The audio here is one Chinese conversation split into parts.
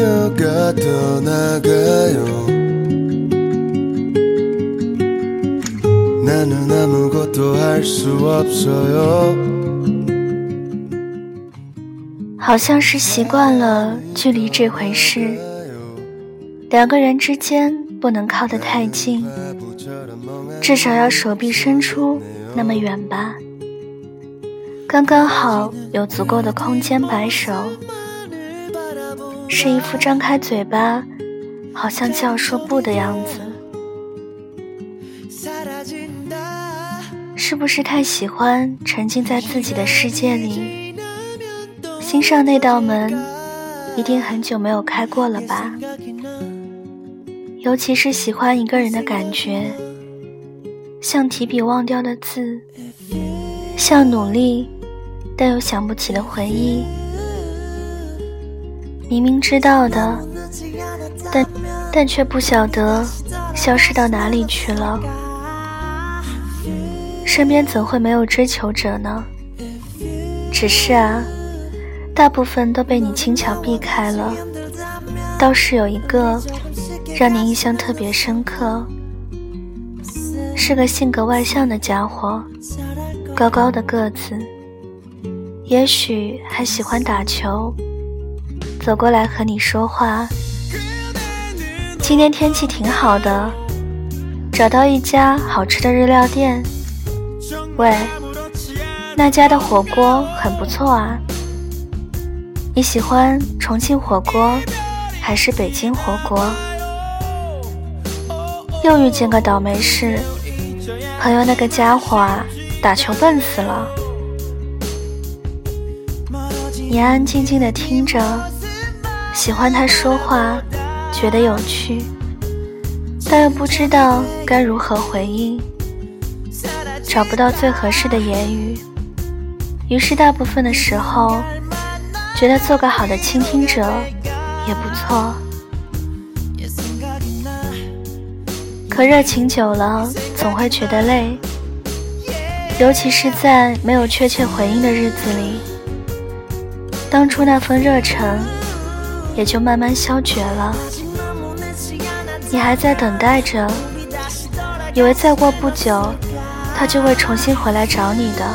너가 떠나가요 나는 아무것도 할 수 없어요 好像是习惯了距离这回事，两个人之间不能靠得太近，至少要手臂伸出那么远吧，刚刚好有足够的空间摆手， 是一副张开嘴巴，好像就要说不的样子。是不是太喜欢沉浸在自己的世界里？心上那道门，一定很久没有开过了吧？尤其是喜欢一个人的感觉，像提笔忘掉的字，像努力但又想不起的回忆。明明知道的，但但却不晓得消失到哪里去了。身边怎会没有追求者呢？只是啊。大部分都被你轻巧避开了，倒是有一个让你印象特别深刻，是个性格外向的家伙，高高的个子，也许还喜欢打球，走过来和你说话。今天天气挺好的，找到一家好吃的日料店。喂，那家的火锅很不错啊。你喜欢重庆火锅还是北京火锅？又遇见个倒霉事，朋友那个家伙啊，打球笨死了。你安安静静的听着，喜欢他说话，觉得有趣，但又不知道该如何回应，找不到最合适的言语，于是大部分的时候。觉得做个好的倾听者也不错，可热情久了总会觉得累，尤其是在没有确切回应的日子里，当初那份热忱也就慢慢消绝了。你还在等待着，以为再过不久他就会重新回来找你的，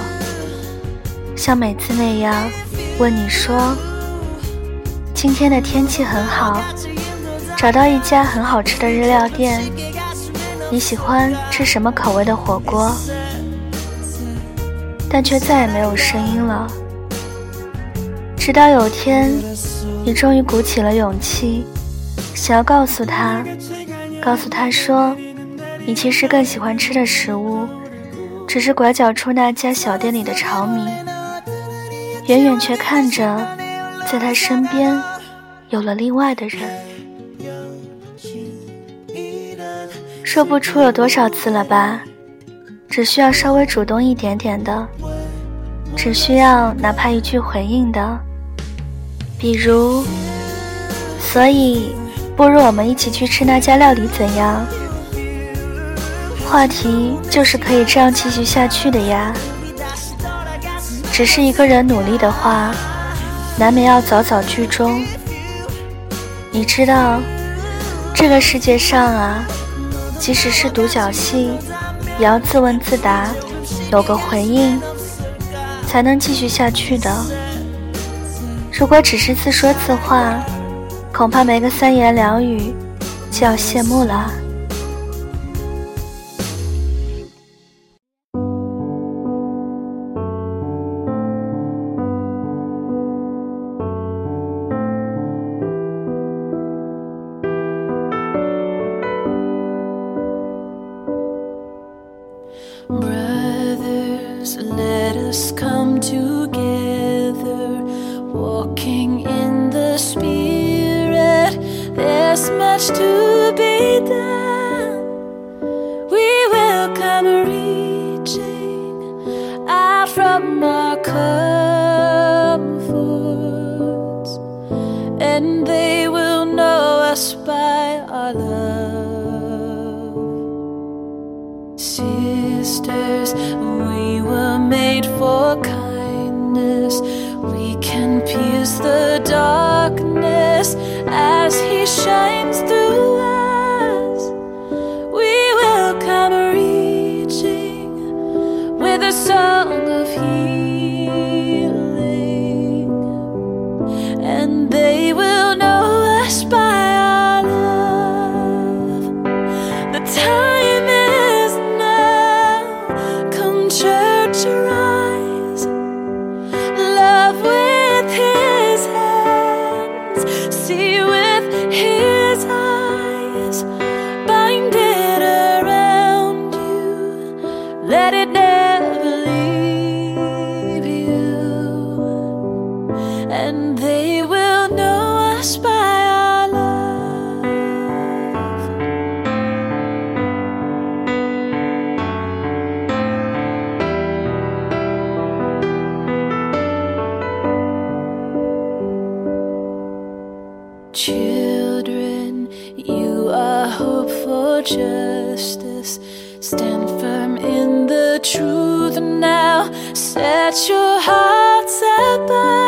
像每次那样。问你说，今天的天气很好，找到一家很好吃的日料店。你喜欢吃什么口味的火锅？但却再也没有声音了。直到有天，你终于鼓起了勇气，想要告诉他，告诉他说，你其实更喜欢吃的食物，只是拐角处那家小店里的炒米。远远却看着，在他身边有了另外的人，说不出有多少次了吧？只需要稍微主动一点点的，只需要哪怕一句回应的，比如，所以不如我们一起去吃那家料理怎样？话题就是可以这样继续下去的呀。只是一个人努力的话，难免要早早剧终。你知道，这个世界上啊，即使是独角戏，也要自问自答，有个回应，才能继续下去的。如果只是自说自话，恐怕没个三言两语，就要谢幕了。walking in the Spirit, there's much to be done. We will come reaching out from our comforts, and they will know us by our love. pierce the darkness as he shines. and they will know us by our love. Children, you are hope for justice. Stand firm in the truth now. Set your hearts above.